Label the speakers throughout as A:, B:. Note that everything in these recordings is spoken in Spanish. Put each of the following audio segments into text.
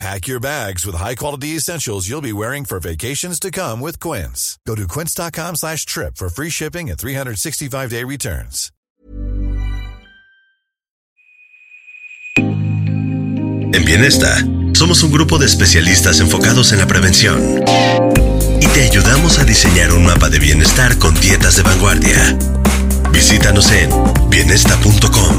A: Pack your bags with high-quality essentials you'll be wearing for vacations to come with Quince. Go to quince.com slash trip for free shipping and 365-day returns.
B: En Bienesta, somos un grupo de especialistas enfocados en la prevención y te ayudamos a diseñar un mapa de bienestar con dietas de vanguardia. Visítanos en bienesta.com.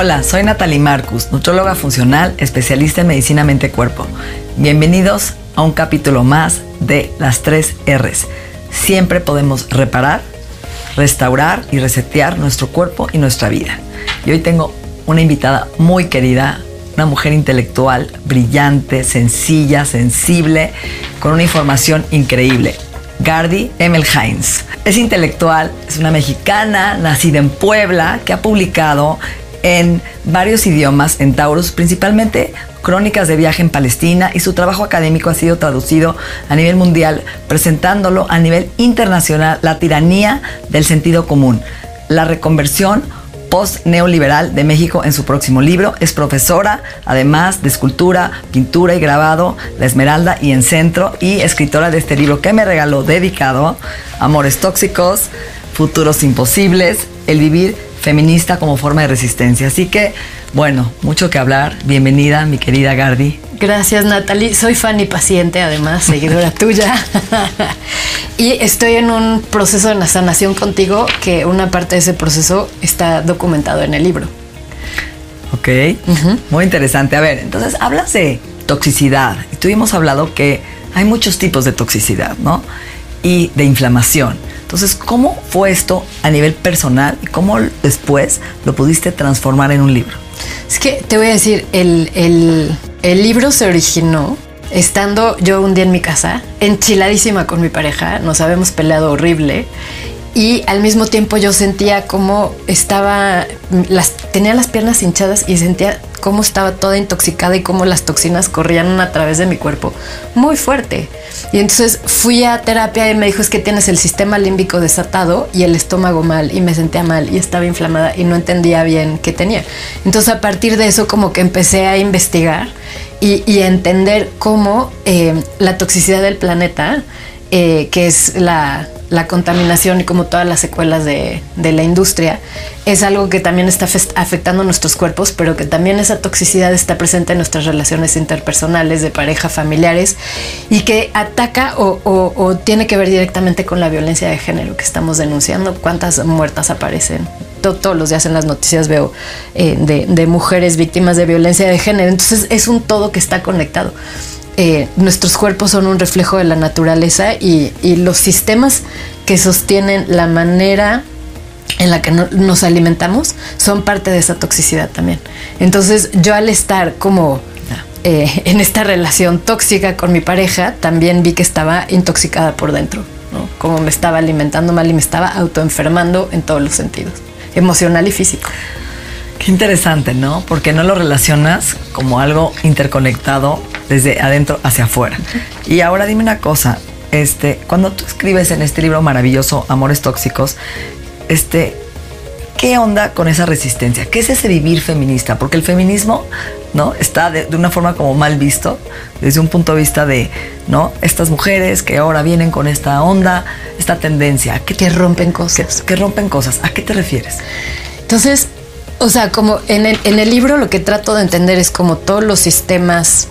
C: Hola, soy Natalie Marcus, nutróloga funcional, especialista en medicina mente-cuerpo. Bienvenidos a un capítulo más de las tres R's. Siempre podemos reparar, restaurar y resetear nuestro cuerpo y nuestra vida. Y hoy tengo una invitada muy querida, una mujer intelectual, brillante, sencilla, sensible, con una información increíble. Gardy Emel Heinz. Es intelectual, es una mexicana, nacida en Puebla, que ha publicado en varios idiomas en Taurus, principalmente crónicas de viaje en Palestina y su trabajo académico ha sido traducido a nivel mundial, presentándolo a nivel internacional la tiranía del sentido común, la reconversión post-neoliberal de México en su próximo libro. Es profesora, además de escultura, pintura y grabado, La Esmeralda y en Centro, y escritora de este libro que me regaló dedicado, Amores Tóxicos, Futuros Imposibles, El Vivir feminista como forma de resistencia. Así que, bueno, mucho que hablar. Bienvenida, mi querida Gardi.
D: Gracias, Natalie. Soy fan y paciente, además, seguidora tuya. y estoy en un proceso de sanación contigo que una parte de ese proceso está documentado en el libro.
C: Ok, muy interesante. A ver, entonces hablas de toxicidad. Y tuvimos hablado que hay muchos tipos de toxicidad, ¿no? Y de inflamación. Entonces, ¿cómo fue esto a nivel personal y cómo después lo pudiste transformar en un libro?
D: Es que te voy a decir, el, el libro se originó estando yo un día en mi casa, enchiladísima con mi pareja, nos habíamos peleado horrible y al mismo tiempo yo sentía como estaba, las, tenía las piernas hinchadas y sentía cómo estaba toda intoxicada y cómo las toxinas corrían a través de mi cuerpo muy fuerte. Y entonces fui a terapia y me dijo es que tienes el sistema límbico desatado y el estómago mal y me sentía mal y estaba inflamada y no entendía bien qué tenía. Entonces a partir de eso como que empecé a investigar y, a entender cómo eh, la toxicidad del planeta, eh, que es la, la contaminación y como todas las secuelas de, la industria, es algo que también está afectando nuestros cuerpos, pero que también esa toxicidad está presente en nuestras relaciones interpersonales, de pareja, familiares, y que ataca o, tiene que ver directamente con la violencia de género que estamos denunciando. ¿Cuántas muertas aparecen? todos los días en las noticias veo eh, de, de mujeres víctimas de violencia de género. Entonces es un todo que está conectado. Eh, nuestros cuerpos son un reflejo de la naturaleza y, los sistemas que sostienen la manera en la que nos alimentamos son parte de esa toxicidad también. Entonces yo al estar como eh, en esta relación tóxica con mi pareja, también vi que estaba intoxicada por dentro, como me estaba alimentando mal y me estaba autoenfermando en todos los sentidos, emocional y físico.
C: Qué interesante, ¿no? Porque no lo relacionas como algo interconectado desde adentro hacia afuera. Y ahora dime una cosa, este, cuando tú escribes en este libro maravilloso, Amores Tóxicos, este, ¿qué onda con esa resistencia? ¿Qué es ese vivir feminista? Porque el feminismo, ¿no? Está de, una forma como mal visto, desde un punto de vista de, ¿no? Estas mujeres que ahora vienen con esta onda, esta tendencia.
D: Que, te rompen cosas.
C: Que, rompen cosas. ¿A qué te refieres?
D: Entonces, o sea, como en el, en el libro lo que trato de entender es como todos los sistemas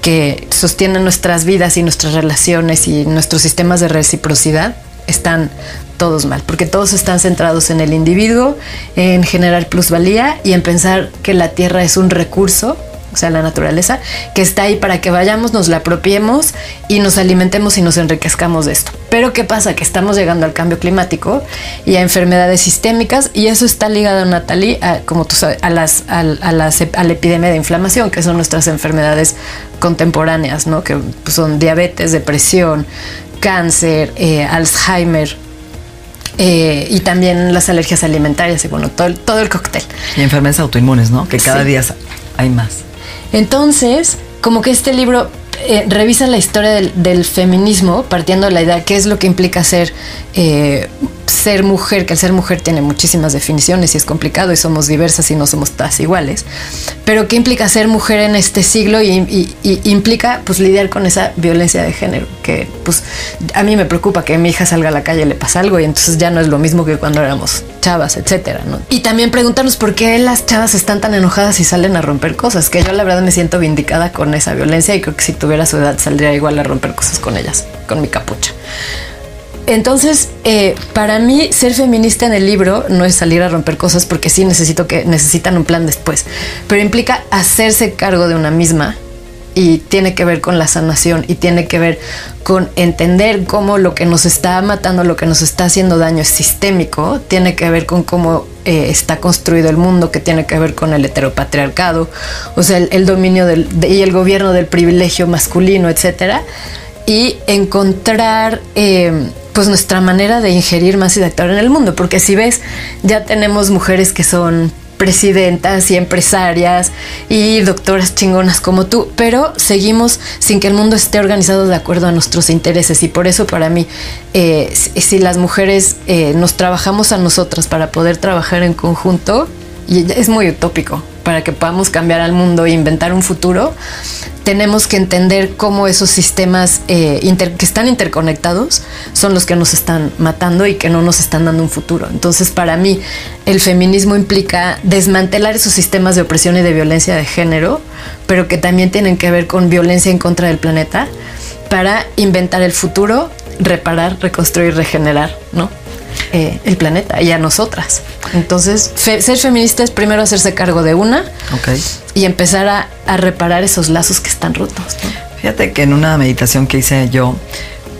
D: que sostienen nuestras vidas y nuestras relaciones y nuestros sistemas de reciprocidad están todos mal, porque todos están centrados en el individuo, en generar plusvalía y en pensar que la tierra es un recurso o sea, la naturaleza, que está ahí para que vayamos, nos la apropiemos y nos alimentemos y nos enriquezcamos de esto. Pero ¿qué pasa? Que estamos llegando al cambio climático y a enfermedades sistémicas y eso está ligado, Natalie, a, como tú sabes, a, las, a, las, a la epidemia de inflamación, que son nuestras enfermedades contemporáneas, ¿no? Que son diabetes, depresión, cáncer, eh, Alzheimer, eh, y también las alergias alimentarias y bueno, todo el, todo el cóctel.
C: Y enfermedades autoinmunes, ¿no? Que cada día hay más.
D: Entonces, como que este libro eh, revisa la historia del, feminismo partiendo de la idea qué es lo que implica ser eh, ser mujer, que el ser mujer tiene muchísimas definiciones y es complicado y somos diversas y no somos todas iguales, pero qué implica ser mujer en este siglo y, implica pues lidiar con esa violencia de género, que pues a mí me preocupa que mi hija salga a la calle y le pasa algo y entonces ya no es lo mismo que cuando éramos chavas, etcétera, ¿no? Y también preguntarnos por qué las chavas están tan enojadas y salen a romper cosas, que yo la verdad me siento vindicada con esa violencia y creo que si tuviera su edad saldría igual a romper cosas con ellas, con mi capucha. Entonces, eh, para mí, ser feminista en el libro no es salir a romper cosas porque sí necesito que necesitan un plan después, pero implica hacerse cargo de una misma y tiene que ver con la sanación y tiene que ver con entender cómo lo que nos está matando, lo que nos está haciendo daño es sistémico, tiene que ver con cómo eh, está construido el mundo, que tiene que ver con el heteropatriarcado, o sea, el, dominio del, y el gobierno del privilegio masculino, etcétera, y encontrar eh, pues nuestra manera de ingerir más y de actuar en el mundo, porque si ves, ya tenemos mujeres que son presidentas y empresarias y doctoras chingonas como tú, pero seguimos sin que el mundo esté organizado de acuerdo a nuestros intereses. Y por eso para mí, eh, si, las mujeres eh, nos trabajamos a nosotras para poder trabajar en conjunto, es muy utópico, para que podamos cambiar al mundo e inventar un futuro, tenemos que entender cómo esos sistemas eh, que están interconectados son los que nos están matando y que no nos están dando un futuro. Entonces, para mí, el feminismo implica desmantelar esos sistemas de opresión y de violencia de género, pero que también tienen que ver con violencia en contra del planeta, para inventar el futuro, reparar, reconstruir, regenerar, ¿no? Eh, el planeta y a nosotras. Entonces, ser feminista es primero hacerse cargo de una y empezar a, reparar esos lazos que están rotos.
C: Fíjate que en una meditación que hice yo,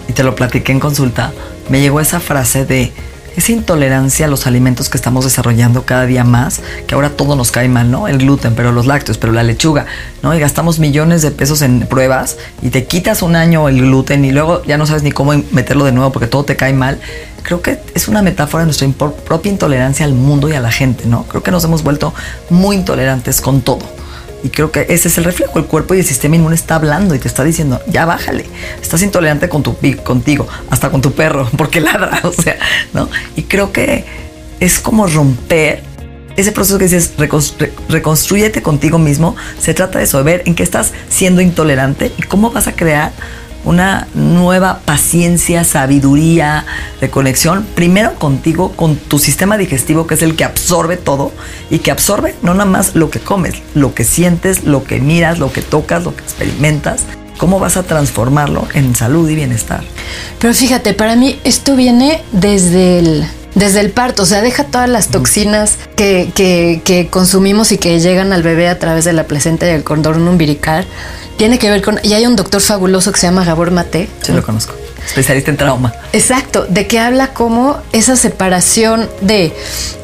C: y te lo platiqué en consulta, me llegó esa frase de esa intolerancia a los alimentos que estamos desarrollando cada día más, que ahora todo nos cae mal, ¿no? El gluten, pero los lácteos, pero la lechuga, ¿no? Y gastamos millones de pesos en pruebas y te quitas un año el gluten y luego ya no sabes ni cómo meterlo de nuevo porque todo te cae mal. Creo que es una metáfora de nuestra propia intolerancia al mundo y a la gente, ¿no? Creo que nos hemos vuelto muy intolerantes con todo. Y creo que ese es el reflejo. El cuerpo y el sistema inmune está hablando y te está diciendo, ya bájale. Estás intolerante con tu, contigo, hasta con tu perro, porque ladra, o sea, ¿no? Y creo que es como romper ese proceso que dices, reconstruyete contigo mismo. Se trata de eso, ver en qué estás siendo intolerante y cómo vas a crear una nueva paciencia, sabiduría, reconexión, primero contigo, con tu sistema digestivo, que es el que absorbe todo y que absorbe no nada más lo que comes, lo que sientes, lo que miras, lo que tocas, lo que experimentas. ¿Cómo vas a transformarlo en salud y bienestar?
D: Pero fíjate, para mí esto viene desde el, desde el parto, o sea, deja todas las toxinas que, que, que, consumimos y que llegan al bebé a través de la placenta y el cordón umbilical tiene que ver con. Y hay un doctor fabuloso que se llama Gabor Mate.
C: Sí, lo conozco. Especialista en trauma.
D: Exacto, de que habla como esa separación de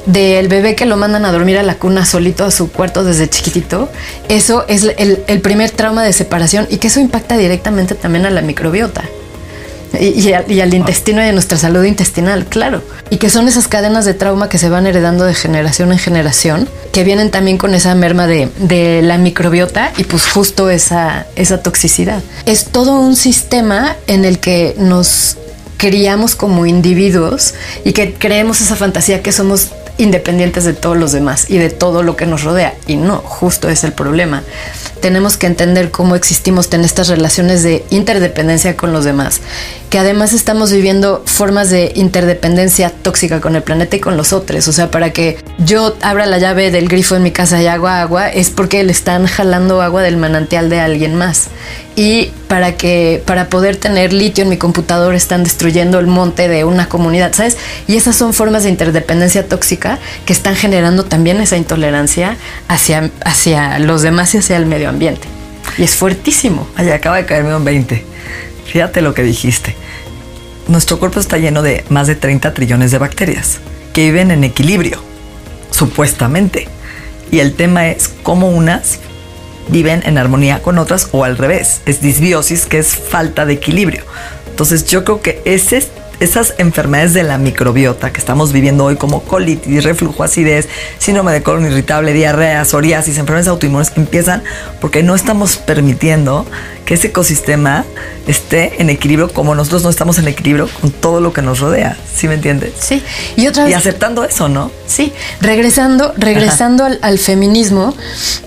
D: del bebé que lo mandan a dormir a la cuna solito a su cuarto desde chiquitito. Eso es el, el primer trauma de separación y que eso impacta directamente también a la microbiota. Y, al, intestino y a nuestra salud intestinal, claro. Y que son esas cadenas de trauma que se van heredando de generación en generación, que vienen también con esa merma de, la microbiota y pues justo esa, esa toxicidad. Es todo un sistema en el que nos criamos como individuos y que creemos esa fantasía que somos independientes de todos los demás y de todo lo que nos rodea. Y no, justo es el problema tenemos que entender cómo existimos en estas relaciones de interdependencia con los demás, que además estamos viviendo formas de interdependencia tóxica con el planeta y con los otros. O sea, para que yo abra la llave del grifo en mi casa y agua agua, es porque le están jalando agua del manantial de alguien más. Y para que para poder tener litio en mi computador están destruyendo el monte de una comunidad, ¿sabes? Y esas son formas de interdependencia tóxica que están generando también esa intolerancia hacia, hacia los demás y hacia el medio ambiente. Y es fuertísimo.
C: Ay, acaba de caerme un 20. Fíjate lo que dijiste. Nuestro cuerpo está lleno de más de 30 trillones de bacterias que viven en equilibrio, supuestamente. Y el tema es cómo unas viven en armonía con otras o al revés. Es disbiosis, que es falta de equilibrio. Entonces yo creo que ese esas enfermedades de la microbiota que estamos viviendo hoy como colitis, reflujo, acidez, síndrome de colon irritable, diarrea, psoriasis, enfermedades autoinmunes empiezan porque no estamos permitiendo que ese ecosistema esté en equilibrio como nosotros no estamos en equilibrio con todo lo que nos rodea. ¿Sí me entiendes?
D: Sí. Y otra vez.
C: Y aceptando eso, ¿no?
D: Sí. Regresando, regresando al, feminismo,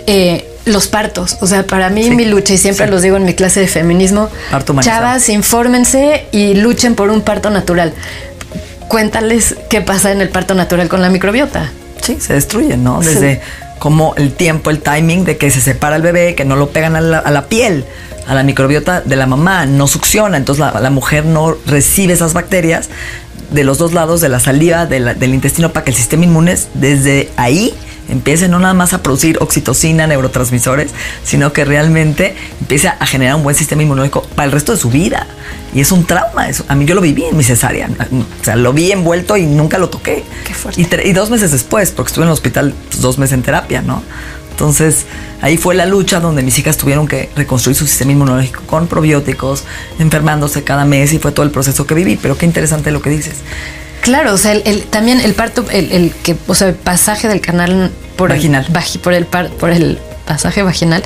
D: eh, los partos. O sea, para mí mi lucha, y siempre los digo en mi clase de feminismo, chavas, infórmense y luchen por un parto natural. Cuéntales qué pasa en el parto natural con la microbiota.
C: Sí, se destruye, ¿no? Desde como el tiempo, el timing de que se separa el bebé, que no lo pegan a la, piel, a la microbiota de la mamá, no succiona, entonces la, la mujer no recibe esas bacterias de los dos lados de la saliva del intestino para que el sistema inmune desde ahí empiece no nada más a producir oxitocina, neurotransmisores, sino que realmente empiece a generar un buen sistema inmunológico para el resto de su vida. Y es un trauma. Eso. A mí yo lo viví en mi cesárea. O sea, lo vi envuelto y nunca lo toqué.
D: Qué fuerte.
C: Y, dos meses después, porque estuve en el hospital pues, dos meses en terapia, ¿no? Entonces, ahí fue la lucha donde mis hijas tuvieron que reconstruir su sistema inmunológico con probióticos, enfermándose cada mes y fue todo el proceso que viví. Pero qué interesante lo que dices.
D: Claro, o sea, el, también el parto, el, que, o sea, el pasaje del canal por
C: vaginal,
D: el, por el por el pasaje vaginal,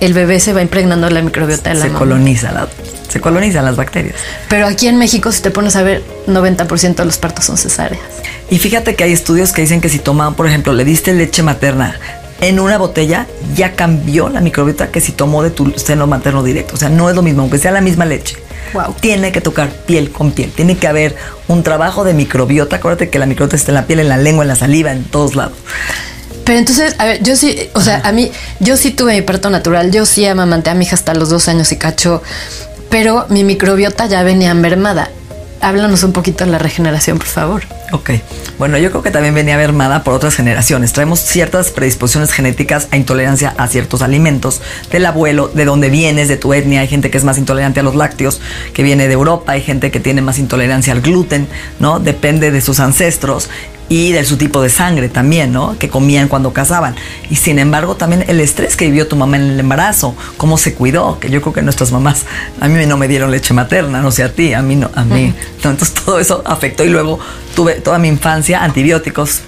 D: el bebé se va impregnando la microbiota de la
C: se coloniza la, se colonizan las bacterias.
D: Pero aquí en México, si te pones a ver, 90% de los partos son cesáreas.
C: Y fíjate que hay estudios que dicen que si toman, por ejemplo, le diste leche materna en una botella, ya cambió la microbiota que si tomó de tu seno materno directo. O sea, no es lo mismo, aunque sea la misma leche. Tiene que tocar piel con piel. Tiene que haber un trabajo de microbiota. Acuérdate que la microbiota está en la piel, en la lengua, en la saliva, en todos lados.
D: Pero entonces, a ver, yo sí, o sea, a mí, yo sí tuve mi parto natural. Yo sí amamanté a mi hija hasta los dos años y cacho. Pero mi microbiota ya venía mermada. Háblanos un poquito de la regeneración, por favor.
C: Ok. Bueno, yo creo que también venía mermada por otras generaciones. Traemos ciertas predisposiciones genéticas a intolerancia a ciertos alimentos del abuelo, de donde vienes, de tu etnia. Hay gente que es más intolerante a los lácteos, que viene de Europa. Hay gente que tiene más intolerancia al gluten, ¿no? Depende de sus ancestros y de su tipo de sangre también, ¿no? Que comían cuando casaban. Y sin embargo, también el estrés que vivió tu mamá en el embarazo, cómo se cuidó, que yo creo que nuestras mamás, a mí no me dieron leche materna, no sé a ti, a mí no, a mí. Entonces todo eso afectó y luego tuve toda mi infancia antibióticos,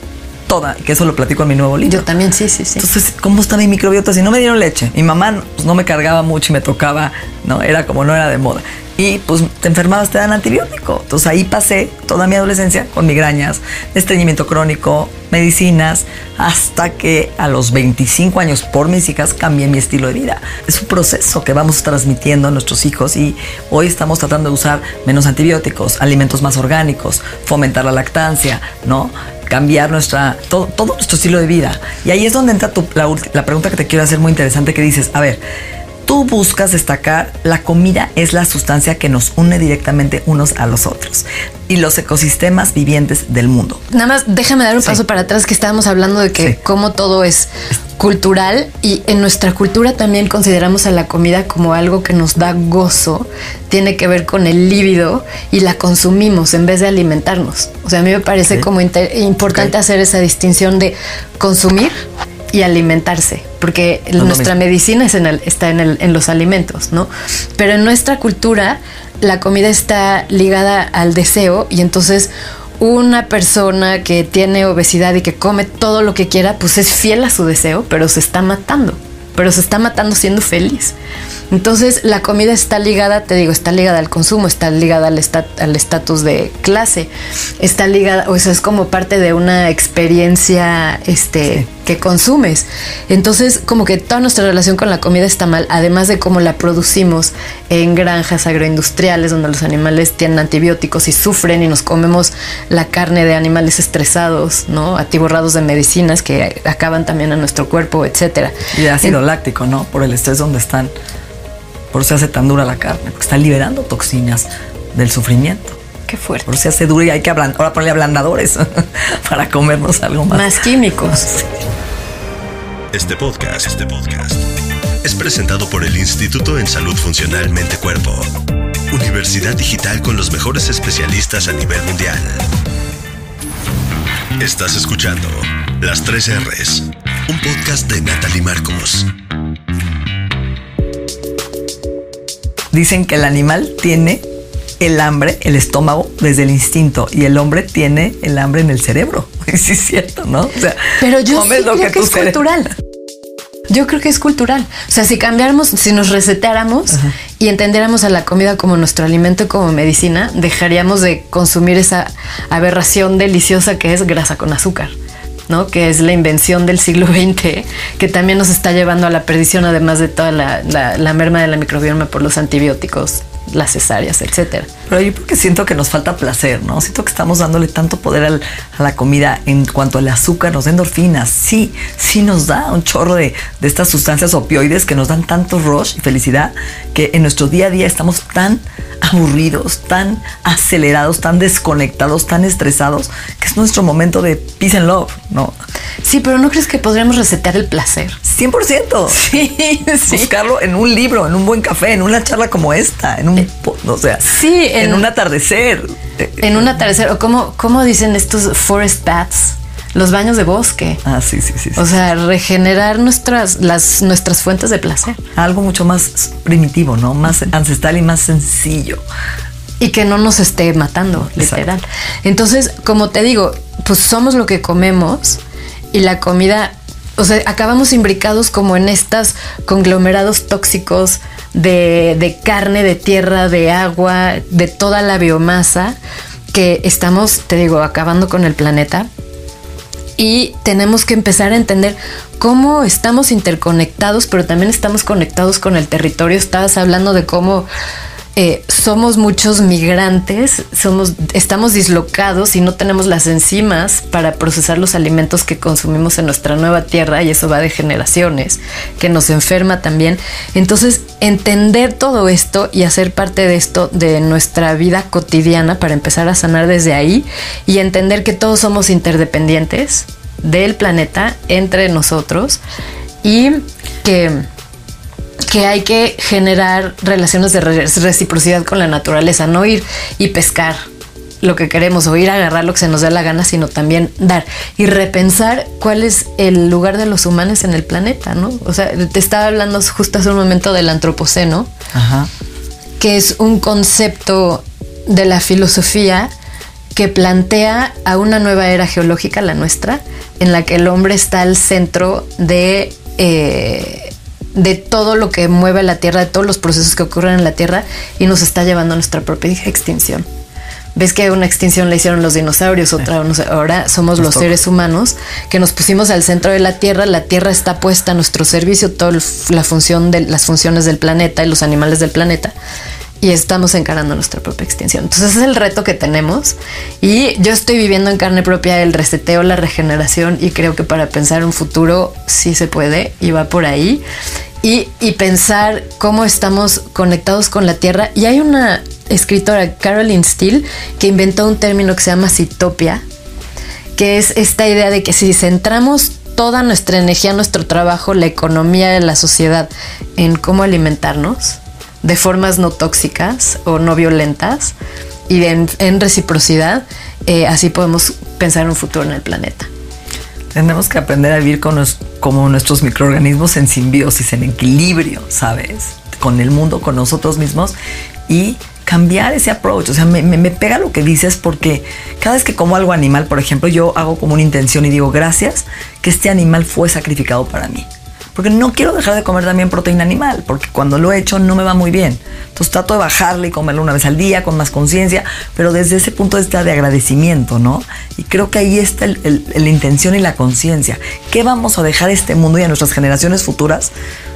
C: toda, que eso lo platico en mi nuevo libro.
D: Yo también, sí, sí, sí.
C: Entonces, ¿cómo está mi microbiota? Si no me dieron leche, mi mamá pues, no me cargaba mucho y me tocaba, no, era como no era de moda y pues te enfermabas, te dan antibiótico. Entonces ahí pasé toda mi adolescencia con migrañas, estreñimiento crónico, medicinas, hasta que a los 25 años por mis hijas cambié mi estilo de vida. Es un proceso que vamos transmitiendo a nuestros hijos y hoy estamos tratando de usar menos antibióticos, alimentos más orgánicos, fomentar la lactancia, ¿no? cambiar nuestra, todo, nuestro estilo de vida. Y ahí es donde entra la, la pregunta que te quiero hacer muy interesante que dices, a ver, tú buscas destacar, la comida es la sustancia que nos une directamente unos a los otros y los ecosistemas vivientes del mundo.
D: Nada más déjame dar un paso para atrás que estábamos hablando de que como todo es cultural y en nuestra cultura también consideramos a la comida como algo que nos da gozo, tiene que ver con el líbido y la consumimos en vez de alimentarnos. O sea, a mí me parece como importante hacer esa distinción de consumir y alimentarse, porque nuestra medicina es en está en, el, en los alimentos, ¿no? Pero en nuestra cultura la comida está ligada al deseo y entonces una persona que tiene obesidad y que come todo lo que quiera, pues es fiel a su deseo, pero se está matando, pero se está matando siendo feliz. Entonces la comida está ligada, te digo, está ligada al consumo, está ligada al estatus de clase, está ligada, o sea, es como parte de una experiencia, este que consumes. Entonces, como que toda nuestra relación con la comida está mal, además de cómo la producimos en granjas agroindustriales donde los animales tienen antibióticos y sufren y nos comemos la carne de animales estresados, ¿no? Atiborrados de medicinas que acaban también en nuestro cuerpo, etcétera.
C: Y ácido láctico, ¿no? Por el estrés donde están. Por eso se hace tan dura la carne, porque está liberando toxinas del sufrimiento.
D: Qué fuerte.
C: Por eso se hace dura y hay que ablandar, ahora ponerle ablandadores para comernos algo más.
D: Más químicos.
B: Este podcast, este podcast es presentado por el Instituto en Salud Funcional Mente Cuerpo, Universidad Digital con los mejores especialistas a nivel mundial. Estás escuchando Las 3 R's, un podcast de Natalie Marcos.
C: Dicen que el animal tiene el hambre, el estómago, desde el instinto y el hombre tiene el hambre en el cerebro. Sí, es cierto, ¿no? O sea,
D: Pero yo sí creo que, es cultural. Yo creo que es cultural. O sea, si cambiáramos, si nos resetáramos y entendiéramos a la comida como nuestro alimento como medicina, dejaríamos de consumir esa aberración deliciosa que es grasa con azúcar. ¿No? que es la invención del siglo XX, que también nos está llevando a la perdición, además de toda la, la- la merma de la microbioma por los antibióticos, las cesáreas, etcétera.
C: Pero yo porque siento que nos falta placer, ¿no? Siento que estamos dándole tanto poder al- a la comida en cuanto al azúcar, nos da endorfinas. Sí, sí nos da un chorro de, de estas sustancias opioides que nos dan tanto rush y felicidad que en nuestro día a día estamos tan aburridos, tan acelerados, tan desconectados, tan estresados, que es nuestro momento de peace and love, ¿no?
D: Sí, pero ¿no crees que podríamos resetear el placer?
C: 100%.
D: Sí, sí.
C: Buscarlo en un libro, en un buen café, en una charla como esta, en un, po- o sea,
D: Sí,
C: en,
D: en-
C: un atardecer.
D: En un atardecer, o como, como dicen estos forest baths, los baños de bosque.
C: Ah, sí, sí, sí.
D: O sea, regenerar nuestras, las, nuestras fuentes de placer.
C: Algo mucho más primitivo, ¿no? Más ancestral y más sencillo.
D: Y que no nos esté matando,
C: Exacto.
D: literal. Entonces, como te digo, pues somos lo que comemos y la comida, o sea, acabamos imbricados como en estos conglomerados tóxicos de, de carne, de tierra, de agua, de toda la biomasa que estamos, te digo, acabando con el planeta. Y tenemos que empezar a entender cómo estamos interconectados, pero también estamos conectados con el territorio. Estabas hablando de cómo eh, somos muchos migrantes, somos, estamos dislocados y no tenemos las enzimas para procesar los alimentos que consumimos en nuestra nueva tierra y eso va de generaciones, que nos enferma también. Entonces, entender todo esto y hacer parte de esto de nuestra vida cotidiana para empezar a sanar desde ahí y entender que todos somos interdependientes del planeta entre nosotros y que que hay que generar relaciones de re- reciprocidad con la naturaleza, no ir y pescar lo que queremos o ir a agarrar lo que se nos dé la gana, sino también dar y repensar cuál es el lugar de los humanos en el planeta, ¿no? O sea, te estaba hablando justo hace un momento del antropoceno,
C: Ajá.
D: que es un concepto de la filosofía que plantea a una nueva era geológica, la nuestra, en la que el hombre está al centro de, eh, de todo lo que mueve la Tierra, de todos los procesos que ocurren en la Tierra y nos está llevando a nuestra propia extinción. Ves que una extinción la hicieron los dinosaurios, otra ahora somos
C: Nos
D: los
C: toca.
D: seres humanos que nos pusimos al centro de la Tierra, la Tierra está puesta a nuestro servicio, toda la función de las funciones del planeta y los animales del planeta y estamos encarando nuestra propia extinción. Entonces ese es el reto que tenemos. Y yo estoy viviendo en carne propia el reseteo, la regeneración y creo que para pensar un futuro sí se puede y va por ahí. Y, y pensar cómo estamos conectados con la tierra. Y hay una escritora, Caroline Steele, que inventó un término que se llama citopia, que es esta idea de que si centramos toda nuestra energía, nuestro trabajo, la economía la sociedad en cómo alimentarnos de formas no tóxicas o no violentas y en, en reciprocidad, eh, así podemos pensar un futuro en el planeta.
C: Tenemos que aprender a vivir con nos- como nuestros microorganismos en simbiosis, en equilibrio, ¿sabes? Con el mundo, con nosotros mismos y cambiar ese approach. O sea, me, me- me pega lo que dices porque cada vez que como algo animal, por ejemplo, yo hago como una intención y digo gracias que este animal fue sacrificado para mí. Porque no quiero dejar de comer también proteína animal, porque cuando lo he hecho no me va muy bien. Entonces trato de bajarle y comerlo una vez al día con más conciencia, pero desde ese punto de vista de agradecimiento, ¿no? Y creo que ahí está la intención y la conciencia. ¿Qué vamos a dejar a este mundo y a nuestras generaciones futuras?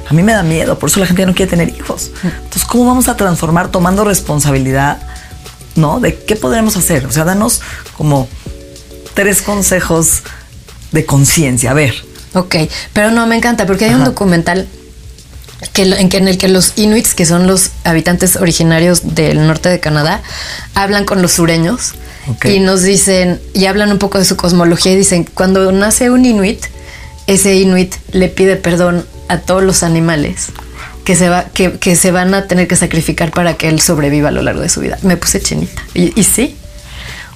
C: A mí me da miedo, por eso la gente ya no quiere tener hijos. Entonces, ¿cómo vamos a transformar tomando responsabilidad, ¿no? De qué podremos hacer. O sea, danos como tres consejos de conciencia. A ver.
D: Ok, pero no, me encanta porque hay un documental que, en, que, en el que los inuits, que son los habitantes originarios del norte de Canadá, hablan con los sureños y nos dicen, y hablan un poco de su cosmología y dicen, cuando nace un inuit, ese inuit le pide perdón a todos los animales que se, va, que, que se van a tener que sacrificar para que él sobreviva a lo largo de su vida. Me puse chinita. Y, y sí,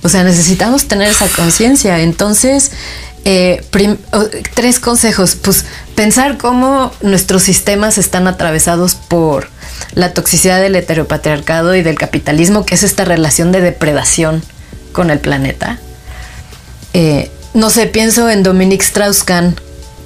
D: o sea, necesitamos tener esa conciencia. Entonces, eh, tres consejos. Pues pensar cómo nuestros sistemas están atravesados por la toxicidad del heteropatriarcado y del capitalismo, que es esta relación de depredación con el planeta. Eh, no sé, pienso en Dominique Strauss-Kahn,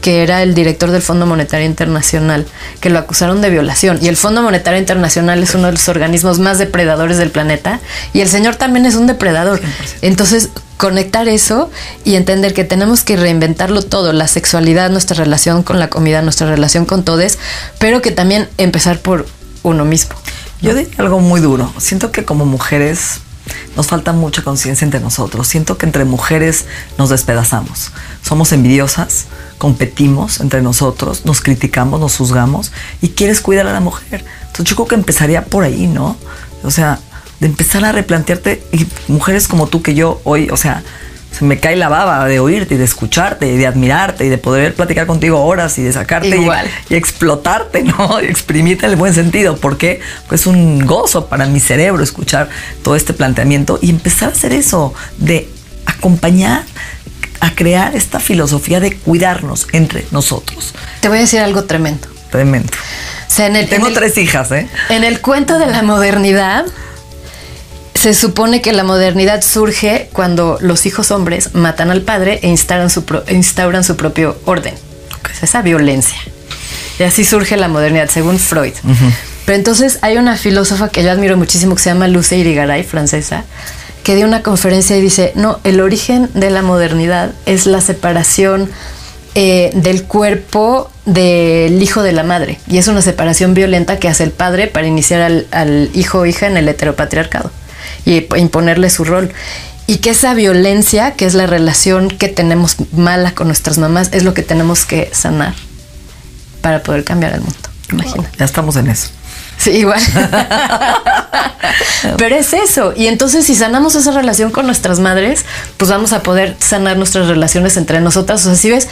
D: que era el director del Fondo Monetario Internacional, que lo acusaron de violación. Y el Fondo Monetario Internacional es uno de los organismos más depredadores del planeta. Y el señor también es un depredador. Entonces, conectar eso y entender que tenemos que reinventarlo todo, la sexualidad, nuestra relación con la comida, nuestra relación con todos, pero que también empezar por uno mismo.
C: Yo diría algo muy duro. Siento que como mujeres nos falta mucha conciencia entre nosotros. Siento que entre mujeres nos despedazamos. Somos envidiosas, competimos entre nosotros, nos criticamos, nos juzgamos y quieres cuidar a la mujer. Entonces yo creo que empezaría por ahí, ¿no? O sea, de empezar a replantearte y mujeres como tú que yo hoy, o sea, se me cae la baba de oírte y de escucharte y de admirarte y de poder platicar contigo horas y de sacarte y, explotarte, ¿no? Y exprimirte en el buen sentido, porque pues es un gozo para mi cerebro escuchar todo este planteamiento y empezar a hacer eso, de acompañar a crear esta filosofía de cuidarnos entre nosotros.
D: Te voy a decir algo tremendo.
C: Tremendo. Tengo tres hijas, ¿eh?
D: En el cuento de la modernidad, se supone que la modernidad surge cuando los hijos hombres matan al padre e instauran su, instauran su propio orden. esa violencia. Y así surge la modernidad, según Freud. Pero entonces hay una filósofa que yo admiro muchísimo que se llama Luce Irigaray, francesa, que dio una conferencia y dice, no, el origen de la modernidad es la separación eh, del cuerpo del hijo de la madre. Y es una separación violenta que hace el padre para iniciar al, al hijo o hija en el heteropatriarcado y imponerle su rol. Y que esa violencia, que es la relación que tenemos mala con nuestras mamás, es lo que tenemos que sanar para poder cambiar el mundo. Imagina.
C: ya estamos en eso.
D: Sí, igual. Pero es eso. Y entonces si sanamos esa relación con nuestras madres, pues vamos a poder sanar nuestras relaciones entre nosotras. O sea, si ves,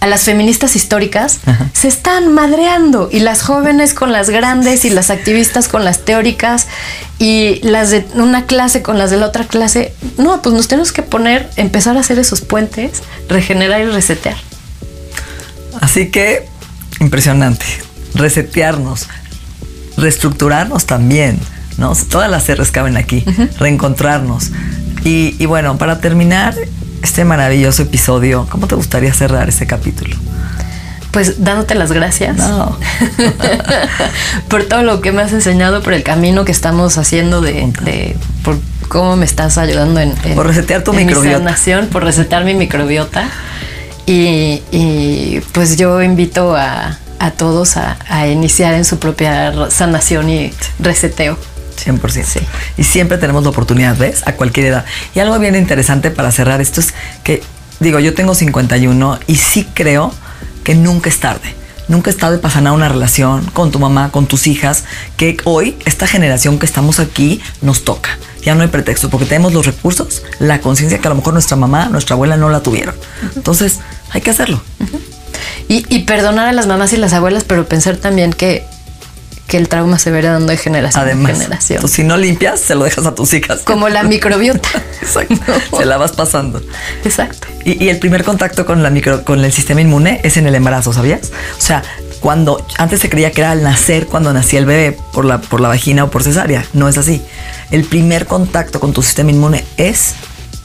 D: a las feministas históricas se están madreando y las jóvenes con las grandes y las activistas con las teóricas y las de una clase con las de la otra clase. No, pues nos tenemos que poner, empezar a hacer esos puentes, regenerar y resetear.
C: Así que, impresionante, resetearnos, reestructurarnos también, ¿no? Todas las R's caben aquí, reencontrarnos. Y, y bueno, para terminar, este maravilloso episodio, ¿cómo te gustaría cerrar este capítulo?
D: Pues dándote las gracias por todo lo que me has enseñado, por el camino que estamos haciendo de, por cómo me estás ayudando en,
C: por resetear tu microbiota,
D: por resetear mi microbiota y, pues yo invito a, todos a iniciar en su propia sanación y reseteo.
C: 100%. Sí. Y siempre tenemos la oportunidad, ¿ves? A cualquier edad. Y algo bien interesante para cerrar esto es que, digo, yo tengo 51 y sí creo que nunca es tarde. Nunca es tarde para sanar una relación con tu mamá, con tus hijas, que hoy, esta generación que estamos aquí, nos toca. Ya no hay pretexto, porque tenemos los recursos, la conciencia que a lo mejor nuestra mamá, nuestra abuela no la tuvieron. Entonces, hay que hacerlo.
D: y, y perdonar a las mamás y las abuelas, pero pensar también que que el trauma se verá dando de generación en generación.
C: si no limpias, se lo dejas a tus hijas.
D: Como la microbiota.
C: Exacto. Se la vas pasando.
D: Exacto.
C: Y, el primer contacto con, la micro, con el sistema inmune es en el embarazo, ¿sabías? O sea, cuando antes se creía que era al nacer, cuando nacía el bebé por la, por la vagina o por cesárea. No es así. El primer contacto con tu sistema inmune es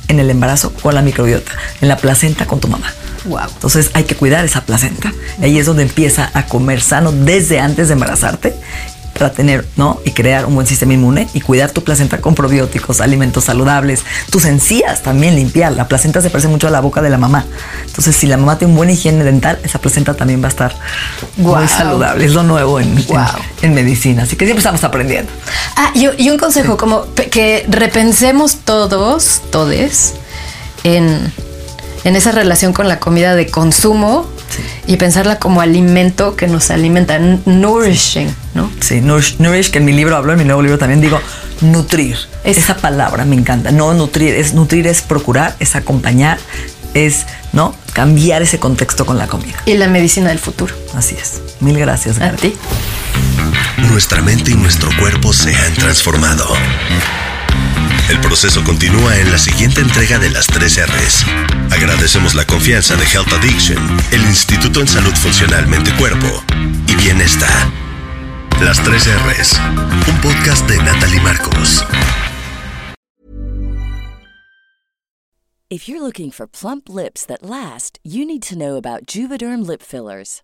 C: en el embarazo con la microbiota, en la placenta con tu mamá.
D: Wow.
C: Entonces hay que cuidar esa placenta. Ahí es donde empieza a comer sano desde antes de embarazarte para tener, ¿no? Y crear un buen sistema inmune y cuidar tu placenta con probióticos, alimentos saludables, tus encías también limpiar. La placenta se parece mucho a la boca de la mamá. Entonces, si la mamá tiene un buen higiene dental, esa placenta también va a estar
D: Guau.
C: muy saludable. Es lo nuevo en, en-
D: Guau.
C: en medicina. Así que siempre estamos aprendiendo.
D: Ah, y, y un consejo, como pe- que repensemos todos, todes, en, en esa relación con la comida de consumo y pensarla como alimento que nos alimenta, nourishing, ¿no?
C: Sí, nourish, nourish, que en mi libro hablo, en mi nuevo libro también digo nutrir.
D: Es-
C: Esa palabra me encanta. No nutrir, es nutrir, es procurar, es acompañar, es, ¿no? Cambiar ese contexto con la comida.
D: Y la medicina del futuro.
C: Así es. Mil gracias,
D: A ti.
B: Nuestra mente y nuestro cuerpo se han transformado. El proceso continúa en la siguiente entrega de las 3 R's. Agradecemos la confianza de Health Addiction, el Instituto en Salud Funcional Mente Cuerpo y Bienestar. Las 3 R's, un podcast de Natalie Marcos.
E: If you're looking for plump lips that last, you need to know about Juvederm lip fillers.